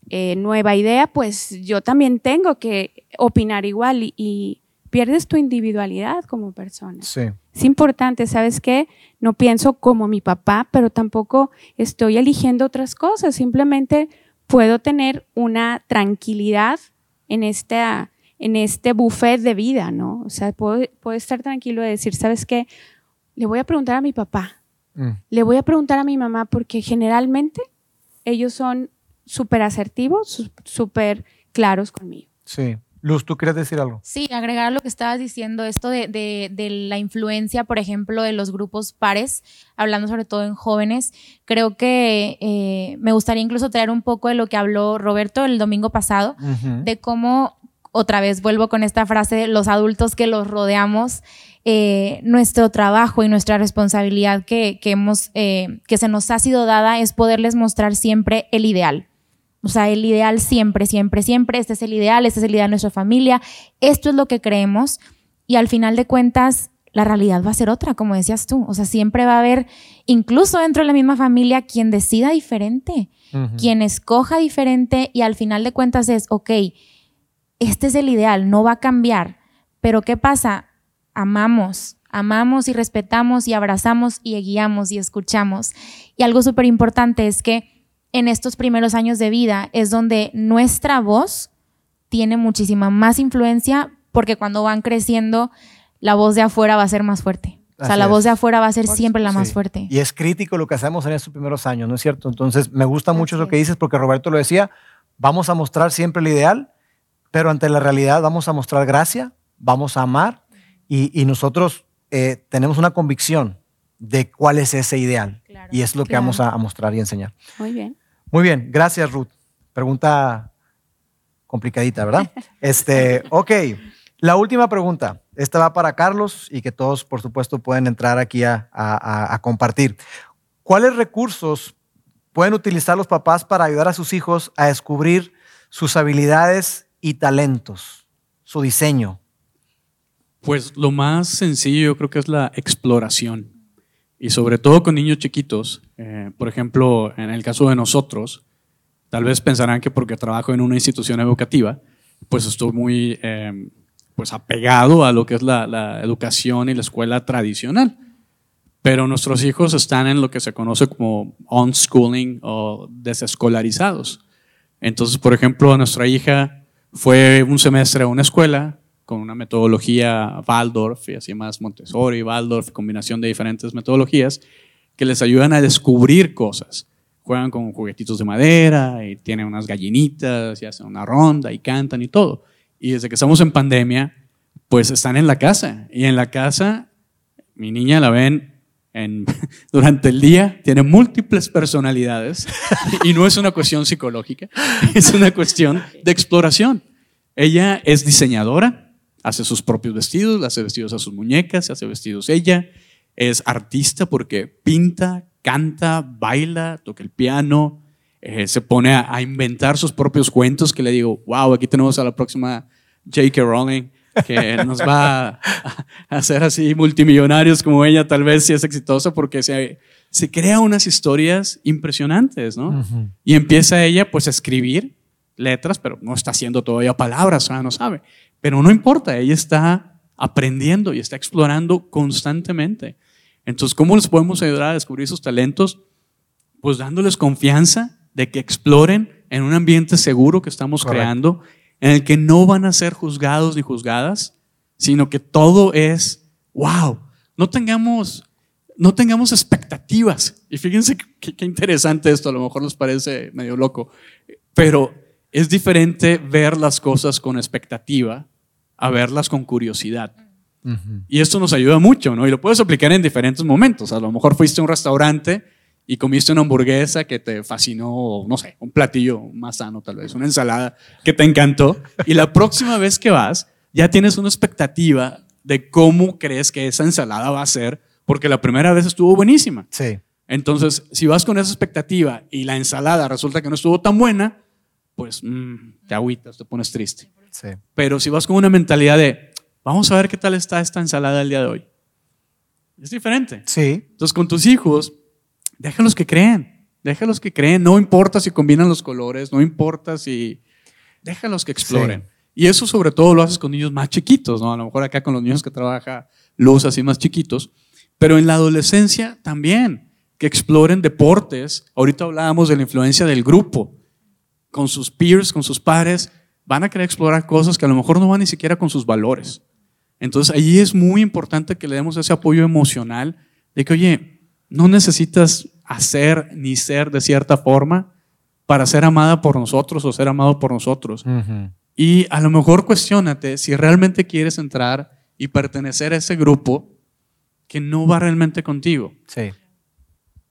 eh, nueva idea, pues yo también tengo que opinar igual y, y pierdes tu individualidad como persona. Sí. Es importante, ¿sabes qué? No pienso como mi papá, pero tampoco estoy eligiendo otras cosas. Simplemente puedo tener una tranquilidad en, esta, en este buffet de vida, ¿no? O sea, puedo, puedo estar tranquilo de decir, ¿sabes qué? Le voy a preguntar a mi papá, Mm. le voy a preguntar a mi mamá, porque generalmente ellos son súper asertivos, súper claros conmigo. Sí. Luz, ¿tú quieres decir algo? Sí, agregar a lo que estabas diciendo, esto de, de- de la influencia, por ejemplo, de los grupos pares, hablando sobre todo en jóvenes, creo que eh, me gustaría incluso traer un poco de lo que habló Roberto el domingo pasado, de cómo, otra vez vuelvo con esta frase, los adultos que los rodeamos, eh, nuestro trabajo y nuestra responsabilidad que, que hemos, eh, que se nos ha sido dada es poderles mostrar siempre el ideal. O sea, el ideal siempre, siempre, siempre. Este es el ideal, este es el ideal de nuestra familia. Esto es lo que creemos. Y al final de cuentas, la realidad va a ser otra, como decías tú. O sea, siempre va a haber, incluso dentro de la misma familia, quien decida diferente, quien escoja diferente. Y al final de cuentas es, ok, este es el ideal, no va a cambiar. Pero ¿qué pasa? Amamos, amamos y respetamos y abrazamos y guiamos y escuchamos. Y algo súper importante es que en estos primeros años de vida es donde nuestra voz tiene muchísima más influencia porque cuando van creciendo la voz de afuera va a ser más fuerte. O sea, la es. voz de afuera va a ser siempre la más fuerte. Y es crítico lo que hacemos en estos primeros años, ¿no es cierto? Entonces, me gusta mucho Así lo que es. dices porque Roberto lo decía, vamos a mostrar siempre el ideal, pero ante la realidad vamos a mostrar gracia, vamos a amar y, y nosotros eh, tenemos una convicción de cuál es ese ideal. Claro. Y es lo que Claro. vamos a, a mostrar y enseñar. Muy bien. Muy bien, gracias Ruth. Pregunta complicadita, ¿verdad? Este, ok, la última pregunta. Esta va para Carlos y que todos, por supuesto, pueden entrar aquí a, a- a- a compartir. ¿Cuáles recursos pueden utilizar los papás para ayudar a sus hijos a descubrir sus habilidades y talentos, su diseño? Pues lo más sencillo yo creo que es la exploración. Y sobre todo con niños chiquitos. Eh, por ejemplo, en el caso de nosotros, tal vez pensarán que porque trabajo en una institución educativa, pues estoy muy eh, pues apegado a lo que es la, la educación y la escuela tradicional. Pero nuestros hijos están en lo que se conoce como unschooling o desescolarizados. Entonces, por ejemplo, nuestra hija fue un semestre a una escuela con una metodología Waldorf y así más Montessori, Waldorf, combinación de diferentes metodologías que les ayudan a descubrir cosas. Juegan con juguetitos de madera y tienen unas gallinitas y hacen una ronda y cantan y todo. Y desde que estamos en pandemia, pues están en la casa. Y en la casa, mi niña la ven en, durante el día, tiene múltiples personalidades y no es una cuestión psicológica, es una cuestión de exploración. Ella es diseñadora, hace sus propios vestidos, hace vestidos a sus muñecas, se hace vestidos ella, es artista porque pinta, canta, baila, toca el piano, eh, se pone a, a inventar sus propios cuentos que le digo, wow, aquí tenemos a la próxima J.K. Rowling que nos va a, a hacer así multimillonarios como ella, tal vez si es exitosa, porque se, se crea unas historias impresionantes, ¿no? Y empieza ella pues a escribir letras, pero no está haciendo todavía palabras, o sea, no sabe. Pero no importa, ella está aprendiendo y está explorando constantemente. Entonces, ¿cómo les podemos ayudar a descubrir sus talentos? Pues dándoles confianza de que exploren en un ambiente seguro que estamos Correcto. creando, en el que no van a ser juzgados ni juzgadas, sino que todo es, wow, no tengamos, no tengamos expectativas. Y fíjense qué, qué interesante esto, a lo mejor les parece medio loco, pero es diferente ver las cosas con expectativa a verlas con curiosidad. Ujú. Y esto nos ayuda mucho, ¿no? Y lo puedes aplicar en diferentes momentos. A lo mejor fuiste a un restaurante y comiste una hamburguesa que te fascinó, no sé, un platillo más sano tal vez, una ensalada que te encantó. Y la próxima vez que vas, ya tienes una expectativa de cómo crees que esa ensalada va a ser, porque la primera vez estuvo buenísima. Sí. Entonces, si vas con esa expectativa y la ensalada resulta que no estuvo tan buena, pues mm, te agüitas, te pones triste. Sí. Pero si vas con una mentalidad de, vamos a ver qué tal está esta ensalada el día de hoy, es diferente. Sí. Entonces, con tus hijos, déjalos que creen, déjalos que creen, no importa si combinan los colores, no importa si, déjalos que exploren. Y eso sobre todo lo haces con niños más chiquitos, ¿no? A lo mejor acá con los niños que trabaja luz así más chiquitos, pero en la adolescencia también, que exploren deportes. Ahorita hablábamos de la influencia del grupo, con sus peers, con sus pares, van a querer explorar cosas que a lo mejor no van ni siquiera con sus valores. Entonces ahí es muy importante que le demos ese apoyo emocional de que, oye, no necesitas hacer ni ser de cierta forma para ser amada por nosotros o ser amado por nosotros. Y a lo mejor cuestionate si realmente quieres entrar y pertenecer a ese grupo que no va realmente contigo. Sí.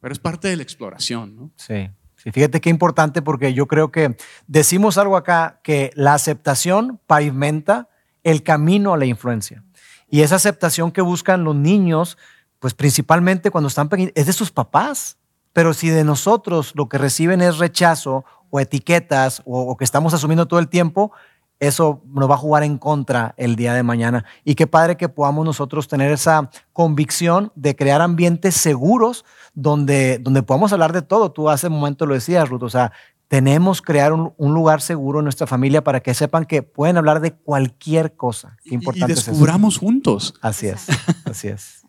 Pero es parte de la exploración, ¿no? Sí. Sí. Fíjate qué importante porque yo creo que decimos algo acá que la aceptación pavimenta el camino a la influencia. Y esa aceptación que buscan los niños, pues principalmente cuando están pequeños, es de sus papás. Pero si de nosotros lo que reciben es rechazo o etiquetas o, o que estamos asumiendo todo el tiempo, eso nos va a jugar en contra el día de mañana. Y qué padre que podamos nosotros tener esa convicción de crear ambientes seguros donde, donde podamos hablar de todo. Tú hace un momento lo decías, Ruth, o sea, tenemos que crear un, un, lugar seguro en nuestra familia para que sepan que pueden hablar de cualquier cosa. Qué importante y descubramos es juntos. Así es, así es.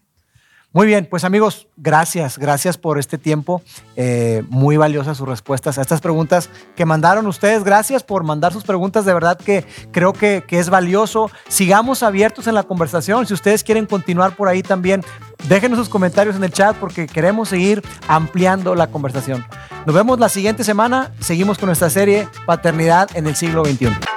Muy bien, pues amigos, gracias, gracias por este tiempo. Eh, muy valiosas sus respuestas a estas preguntas que mandaron ustedes. Gracias por mandar sus preguntas, de verdad que creo que, que es valioso. Sigamos abiertos en la conversación. Si ustedes quieren continuar por ahí también, déjenos sus comentarios en el chat porque queremos seguir ampliando la conversación. Nos vemos la siguiente semana. Seguimos con nuestra serie Paternidad en el siglo XXI.